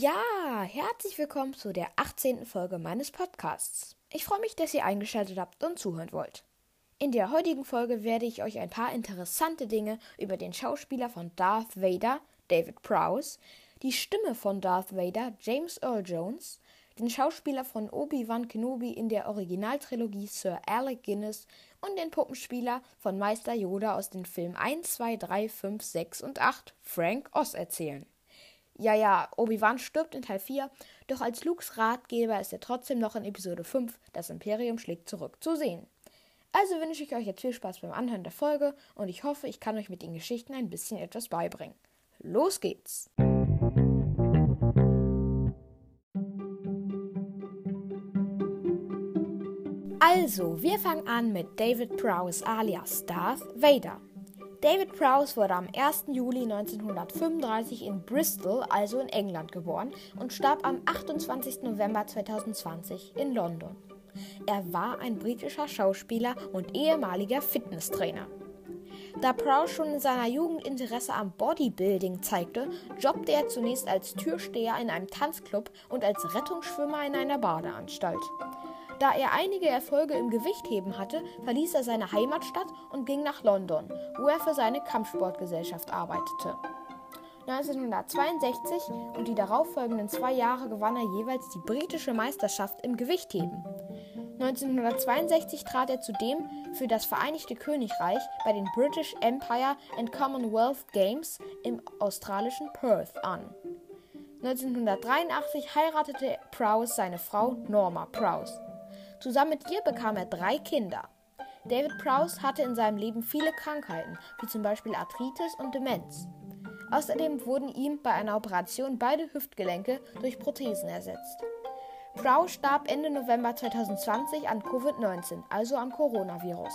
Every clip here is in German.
Ja, herzlich willkommen zu der 18. Folge meines Podcasts. Ich freue mich, dass ihr eingeschaltet habt und zuhören wollt. In der heutigen Folge werde ich euch ein paar interessante Dinge über den Schauspieler von Darth Vader, David Prowse, die Stimme von Darth Vader, James Earl Jones, den Schauspieler von Obi-Wan Kenobi in der Originaltrilogie Sir Alec Guinness und den Puppenspieler von Meister Yoda aus den Filmen 1, 2, 3, 5, 6 und 8, Frank Oz, erzählen. Ja, ja, Obi-Wan stirbt in Teil 4, doch als Lukes Ratgeber ist er trotzdem noch in Episode 5, das Imperium schlägt zurück, zu sehen. Also wünsche ich euch jetzt viel Spaß beim Anhören der Folge und ich hoffe, ich kann euch mit den Geschichten ein bisschen etwas beibringen. Los geht's! Also, wir fangen an mit David Prowse alias Darth Vader. David Prowse wurde am 1. Juli 1935 in Bristol, also in England, geboren und starb am 28. November 2020 in London. Er war ein britischer Schauspieler und ehemaliger Fitnesstrainer. Da Prowse schon in seiner Jugend Interesse am Bodybuilding zeigte, jobbte er zunächst als Türsteher in einem Tanzclub und als Rettungsschwimmer in einer Badeanstalt. Da er einige Erfolge im Gewichtheben hatte, verließ er seine Heimatstadt und ging nach London, wo er für seine Kampfsportgesellschaft arbeitete. 1962 und die darauffolgenden zwei Jahre gewann er jeweils die britische Meisterschaft im Gewichtheben. 1962 trat er zudem für das Vereinigte Königreich bei den British Empire and Commonwealth Games im australischen Perth an. 1983 heiratete Prowse seine Frau Norma Prowse. Zusammen mit ihr bekam er drei Kinder. David Prowse hatte in seinem Leben viele Krankheiten, wie zum Beispiel Arthritis und Demenz. Außerdem wurden ihm bei einer Operation beide Hüftgelenke durch Prothesen ersetzt. Prowse starb Ende November 2020 an Covid-19, also am Coronavirus.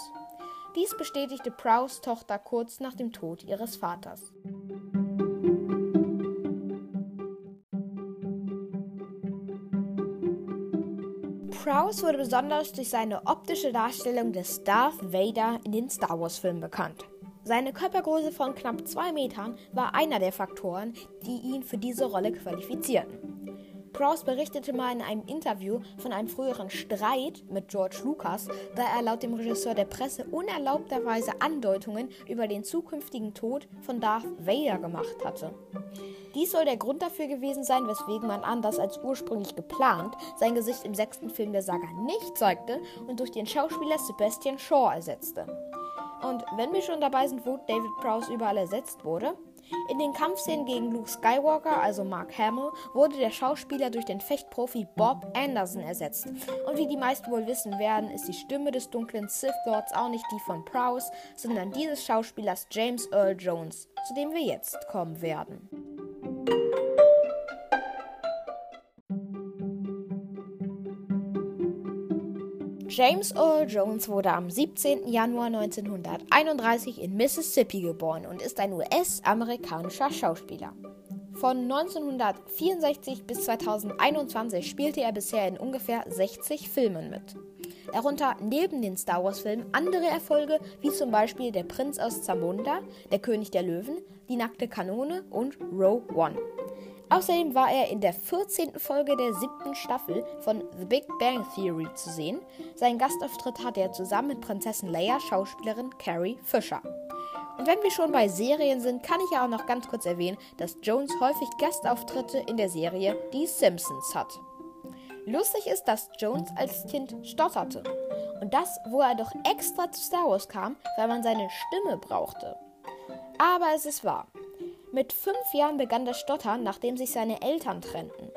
Dies bestätigte Prowse Tochter kurz nach dem Tod ihres Vaters. Prowse wurde besonders durch seine optische Darstellung des Darth Vader in den Star Wars-Filmen bekannt. Seine Körpergröße von knapp zwei Metern war einer der Faktoren, die ihn für diese Rolle qualifizierten. Prowse berichtete mal in einem Interview von einem früheren Streit mit George Lucas, da er laut dem Regisseur der Presse unerlaubterweise Andeutungen über den zukünftigen Tod von Darth Vader gemacht hatte. Dies soll der Grund dafür gewesen sein, weswegen man anders als ursprünglich geplant sein Gesicht im sechsten Film der Saga nicht zeigte und durch den Schauspieler Sebastian Shaw ersetzte. Und wenn wir schon dabei sind, wo David Prowse überall ersetzt wurde, in den Kampfszenen gegen Luke Skywalker, also Mark Hamill, wurde der Schauspieler durch den Fechtprofi Bob Anderson ersetzt. Und wie die meisten wohl wissen werden, ist die Stimme des dunklen Sith Lords auch nicht die von Prowse, sondern die des Schauspielers James Earl Jones, zu dem wir jetzt kommen werden. James Earl Jones wurde am 17. Januar 1931 in Mississippi geboren und ist ein US-amerikanischer Schauspieler. Von 1964 bis 2021 spielte er bisher in ungefähr 60 Filmen mit. Darunter neben den Star Wars-Filmen andere Erfolge wie zum Beispiel Der Prinz aus Zamunda, Der König der Löwen, Die nackte Kanone und Row One. Außerdem war er in der 14. Folge der siebten Staffel von The Big Bang Theory zu sehen. Seinen Gastauftritt hatte er zusammen mit Prinzessin Leia Schauspielerin Carrie Fisher. Und wenn wir schon bei Serien sind, kann ich ja auch noch ganz kurz erwähnen, dass Jones häufig Gastauftritte in der Serie Die Simpsons hat. Lustig ist, dass Jones als Kind stotterte. Und das, wo er doch extra zu Star Wars kam, weil man seine Stimme brauchte. Aber es ist wahr. Mit fünf Jahren begann das Stottern, nachdem sich seine Eltern trennten.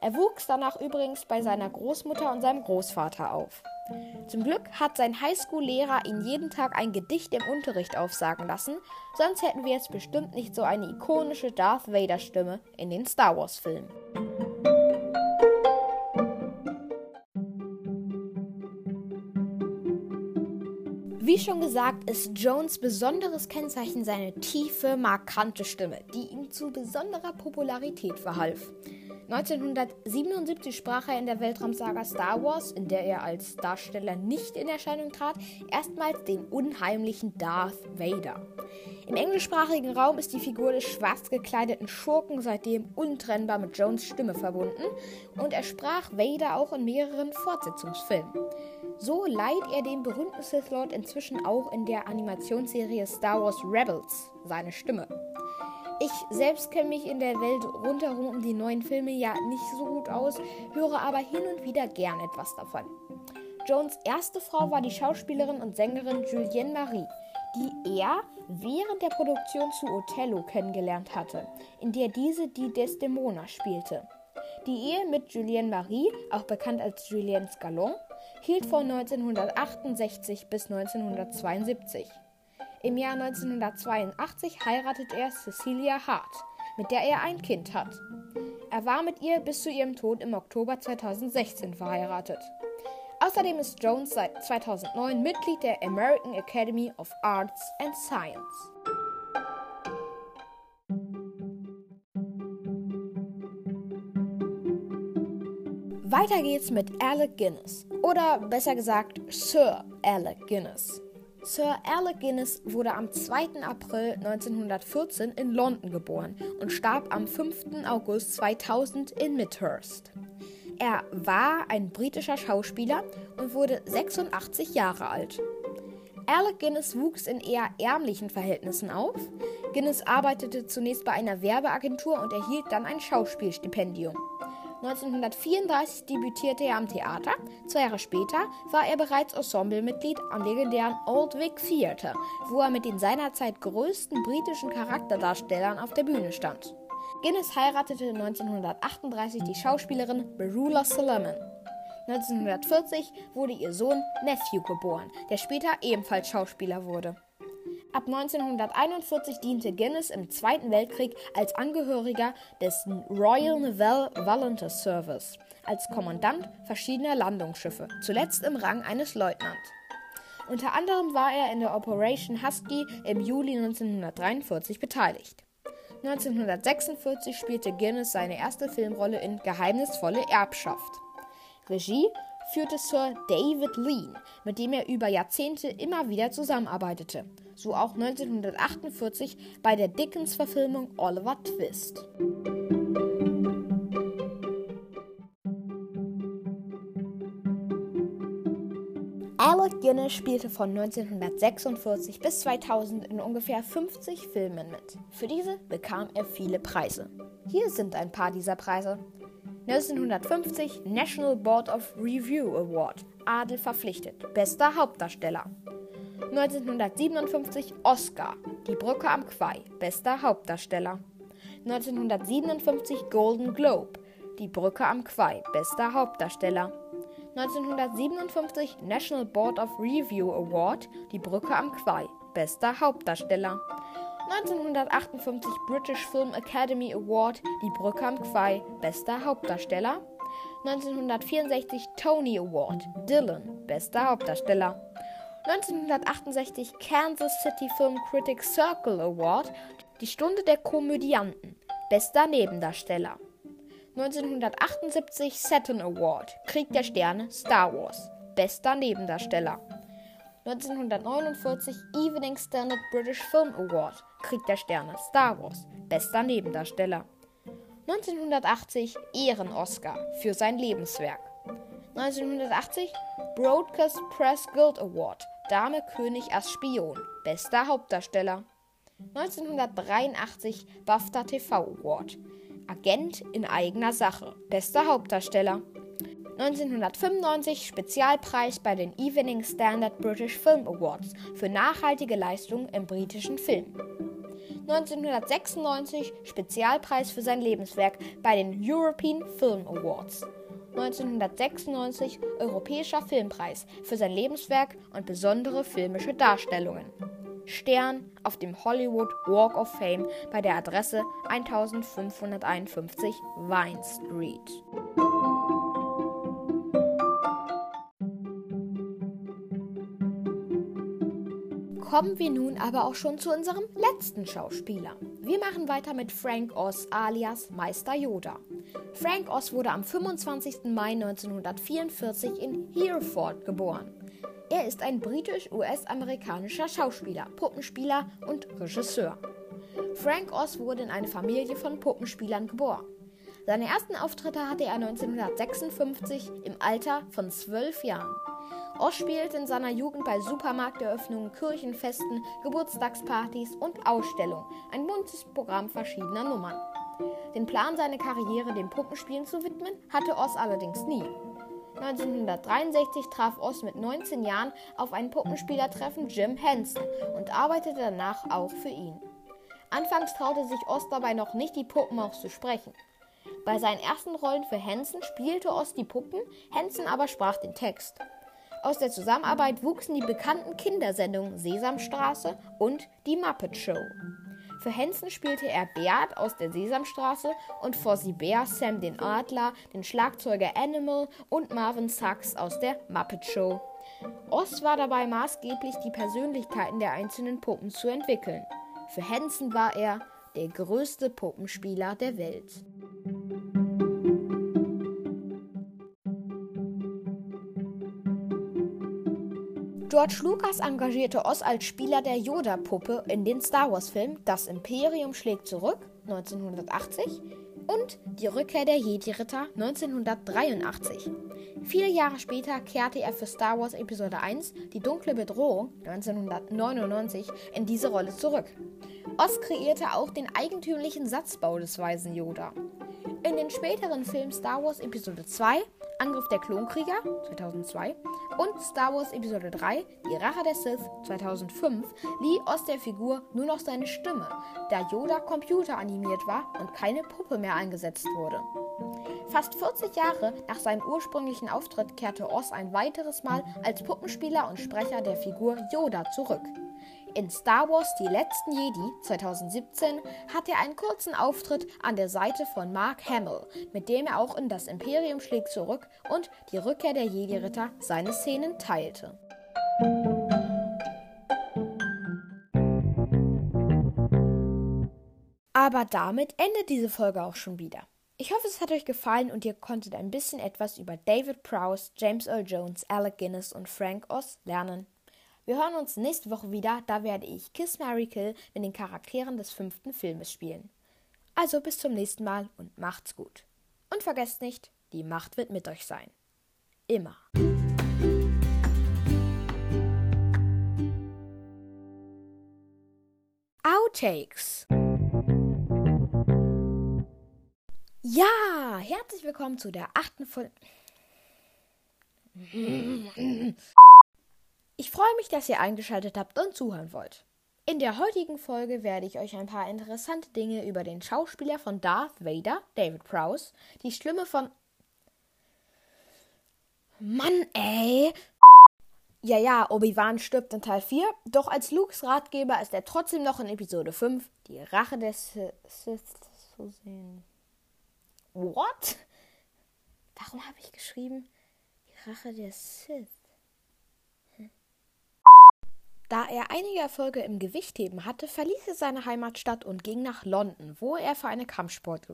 Er wuchs danach übrigens bei seiner Großmutter und seinem Großvater auf. Zum Glück hat sein Highschool-Lehrer ihn jeden Tag ein Gedicht im Unterricht aufsagen lassen, sonst hätten wir jetzt bestimmt nicht so eine ikonische Darth Vader-Stimme in den Star Wars-Filmen. Wie schon gesagt, ist Jones besonderes Kennzeichen seine tiefe, markante Stimme, die ihm zu besonderer Popularität verhalf. 1977 sprach er in der Weltraumsaga Star Wars, in der er als Darsteller nicht in Erscheinung trat, erstmals den unheimlichen Darth Vader. Im englischsprachigen Raum ist die Figur des schwarz gekleideten Schurken seitdem untrennbar mit Jones Stimme verbunden und er sprach Vader auch in mehreren Fortsetzungsfilmen. So leiht er dem berühmten Sith Lord inzwischen auch in der Animationsserie Star Wars Rebels seine Stimme. Ich selbst kenne mich in der Welt rundherum um die neuen Filme ja nicht so gut aus, höre aber hin und wieder gern etwas davon. Jones erste Frau war die Schauspielerin und Sängerin Julienne Marie, die er während der Produktion zu Othello kennengelernt hatte, in der diese die Desdemona spielte. Die Ehe mit Julienne Marie, auch bekannt als Julienne Scalon, hielt von 1968 bis 1972. Im Jahr 1982 heiratet er Cecilia Hart, mit der er ein Kind hat. Er war mit ihr bis zu ihrem Tod im Oktober 2016 verheiratet. Außerdem ist Jones seit 2009 Mitglied der American Academy of Arts and Science. Weiter geht's mit Alec Guinness oder besser gesagt Sir Alec Guinness. Sir Alec Guinness wurde am 2. April 1914 in London geboren und starb am 5. August 2000 in Midhurst. Er war ein britischer Schauspieler und wurde 86 Jahre alt. Alec Guinness wuchs in eher ärmlichen Verhältnissen auf. Guinness arbeitete zunächst bei einer Werbeagentur und erhielt dann ein Schauspielstipendium. 1934 debütierte er am Theater. Zwei Jahre später war er bereits Ensemblemitglied am legendären Old Vic Theatre, wo er mit den seinerzeit größten britischen Charakterdarstellern auf der Bühne stand. Guinness heiratete 1938 die Schauspielerin Berula Solomon. 1940 wurde ihr Sohn Nephew geboren, der später ebenfalls Schauspieler wurde. Ab 1941 diente Guinness im Zweiten Weltkrieg als Angehöriger des Royal Naval Volunteer Service, als Kommandant verschiedener Landungsschiffe, zuletzt im Rang eines Leutnants. Unter anderem war er in der Operation Husky im Juli 1943 beteiligt. 1946 spielte Guinness seine erste Filmrolle in Geheimnisvolle Erbschaft. Regie führte Sir David Lean, mit dem er über Jahrzehnte immer wieder zusammenarbeitete, so auch 1948 bei der Dickens-Verfilmung Oliver Twist. Alec Guinness spielte von 1946 bis 2000 in ungefähr 50 Filmen mit. Für diese bekam er viele Preise. Hier sind ein paar dieser Preise. 1950 National Board of Review Award, Adel verpflichtet, bester Hauptdarsteller. 1957 Oscar, Die Brücke am Quai, bester Hauptdarsteller. 1957 Golden Globe, Die Brücke am Quai, bester Hauptdarsteller. 1957 National Board of Review Award, Die Brücke am Quai, bester Hauptdarsteller. 1958 British Film Academy Award Die Brücke am Quai, bester Hauptdarsteller. 1964 Tony Award Dylan, bester Hauptdarsteller. 1968 Kansas City Film Critics Circle Award Die Stunde der Komödianten, bester Nebendarsteller. 1978 Saturn Award Krieg der Sterne Star Wars, bester Nebendarsteller. 1949 Evening Standard British Film Award Krieg der Sterne Star Wars, bester Nebendarsteller. 1980 Ehren-Oscar für sein Lebenswerk. 1980 Broadcast Press Guild Award Dame König als Spion, bester Hauptdarsteller. 1983 BAFTA TV Award Agent in eigener Sache, bester Hauptdarsteller. 1995 Spezialpreis bei den Evening Standard British Film Awards für nachhaltige Leistung im britischen Film. 1996 Spezialpreis für sein Lebenswerk bei den European Film Awards. 1996 Europäischer Filmpreis für sein Lebenswerk und besondere filmische Darstellungen. Stern auf dem Hollywood Walk of Fame bei der Adresse 1551 Vine Street. Kommen wir nun aber auch schon zu unserem letzten Schauspieler. Wir machen weiter mit Frank Oz alias Meister Yoda. Frank Oz wurde am 25. Mai 1944 in Hereford geboren. Er ist ein britisch-US-amerikanischer Schauspieler, Puppenspieler und Regisseur. Frank Oz wurde in eine Familie von Puppenspielern geboren. Seine ersten Auftritte hatte er 1956 im Alter von zwölf Jahren. Oz spielte in seiner Jugend bei Supermarkteröffnungen, Kirchenfesten, Geburtstagspartys und Ausstellungen ein buntes Programm verschiedener Nummern. Den Plan, seine Karriere dem Puppenspielen zu widmen, hatte Oz allerdings nie. 1963 traf Oz mit 19 Jahren auf einen Puppenspielertreffen Jim Henson und arbeitete danach auch für ihn. Anfangs traute sich Oz dabei noch nicht, die Puppen auszusprechen. Bei seinen ersten Rollen für Henson spielte Oz die Puppen, Henson aber sprach den Text. Aus der Zusammenarbeit wuchsen die bekannten Kindersendungen Sesamstraße und die Muppet Show. Für Henson spielte er Beat aus der Sesamstraße und Fozzie Bear Sam den Adler, den Schlagzeuger Animal und Marvin Sachs aus der Muppet Show. Oz war dabei maßgeblich, die Persönlichkeiten der einzelnen Puppen zu entwickeln. Für Henson war er der größte Puppenspieler der Welt. George Lucas engagierte Oz als Spieler der Yoda-Puppe in den Star Wars-Filmen Das Imperium schlägt zurück 1980 und Die Rückkehr der Jedi-Ritter 1983. Vier Jahre später kehrte er für Star Wars Episode 1 Die dunkle Bedrohung 1999 in diese Rolle zurück. Oz kreierte auch den eigentümlichen Satzbau des Weisen Yoda. In den späteren Filmen Star Wars Episode 2 Angriff der Klonkrieger 2002 und Star Wars Episode 3 Die Rache der Sith 2005 lieh aus der Figur nur noch seine Stimme, da Yoda computeranimiert war und keine Puppe mehr eingesetzt wurde. Fast 40 Jahre nach seinem ursprünglichen Auftritt kehrte Oz ein weiteres Mal als Puppenspieler und Sprecher der Figur Yoda zurück. In Star Wars Die letzten Jedi 2017 hat er einen kurzen Auftritt an der Seite von Mark Hamill, mit dem er auch in Das Imperium schlägt zurück und die Rückkehr der Jedi-Ritter seine Szenen teilte. Aber damit endet diese Folge auch schon wieder. Ich hoffe, es hat euch gefallen und ihr konntet ein bisschen etwas über David Prowse, James Earl Jones, Alec Guinness und Frank Oz lernen. Wir hören uns nächste Woche wieder, da werde ich Kiss Mary Kill mit den Charakteren des fünften Filmes spielen. Also bis zum nächsten Mal und macht's gut. Und vergesst nicht, die Macht wird mit euch sein. Immer. Outtakes. Ja, herzlich willkommen zu der achten Folge. Ich freue mich, dass ihr eingeschaltet habt und zuhören wollt. In der heutigen Folge werde ich euch ein paar interessante Dinge über den Schauspieler von Darth Vader, David Prowse, die Stimme von. Mann, ey! Ja, ja, Obi-Wan stirbt in Teil 4, doch als Lukes Ratgeber ist er trotzdem noch in Episode 5, die Rache des Sith zu sehen. What? Warum habe ich geschrieben, die Rache der Sith? Da er einige Erfolge im Gewichtheben hatte, verließ er seine Heimatstadt und ging nach London, wo er für eine Kampfsport.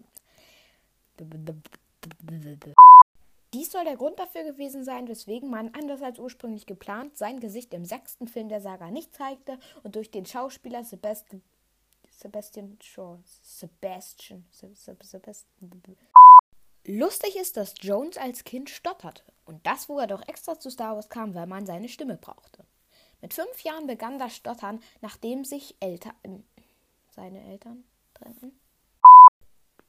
Dies soll der Grund dafür gewesen sein, weswegen man, anders als ursprünglich geplant, sein Gesicht im sechsten Film der Saga nicht zeigte und durch den Schauspieler Sebastian Sebastian Shaw Sebastian Sebastian Lustig ist, dass Jones als Kind stotterte und das, wo er doch extra zu Star Wars kam, weil man seine Stimme brauchte. Mit fünf Jahren begann das Stottern, nachdem sich Eltern, äh, seine Eltern trennten.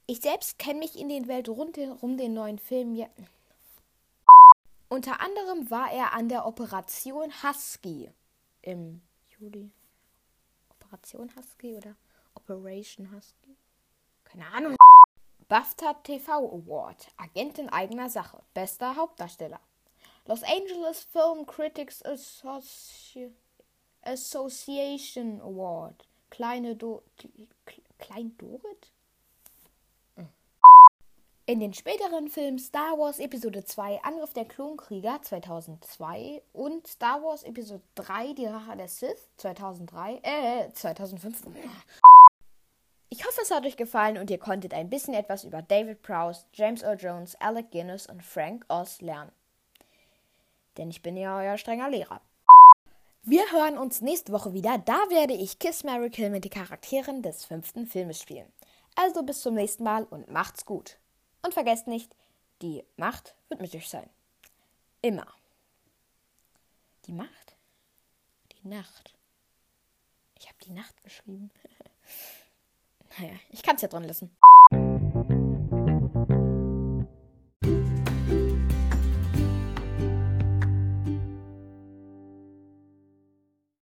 Ich selbst kenne mich in den Welt rundherum den neuen Film. Ja. Unter anderem war er an der Operation Husky im Juli. Operation Husky oder Operation Husky? Keine Ahnung. BAFTA TV Award. Agent in eigener Sache. Bester Hauptdarsteller. Los Angeles Film Critics Associ Association Award. Kleine Do Klein Dorit? In den späteren Filmen Star Wars Episode 2 Angriff der Klonkrieger 2002 und Star Wars Episode 3 Die Rache der Sith 2003, äh, 2005. Ich hoffe, es hat euch gefallen und ihr konntet ein bisschen etwas über David Prowse, James Earl Jones, Alec Guinness und Frank Oz lernen. Denn ich bin ja euer strenger Lehrer. Wir hören uns nächste Woche wieder. Da werde ich Kiss Mary Kill mit den Charakteren des fünften Filmes spielen. Also bis zum nächsten Mal und macht's gut. Und vergesst nicht, die Macht wird mit euch sein. Immer. Die Macht? Die Nacht. Ich habe die Nacht geschrieben. naja, ich kann es ja dran lassen.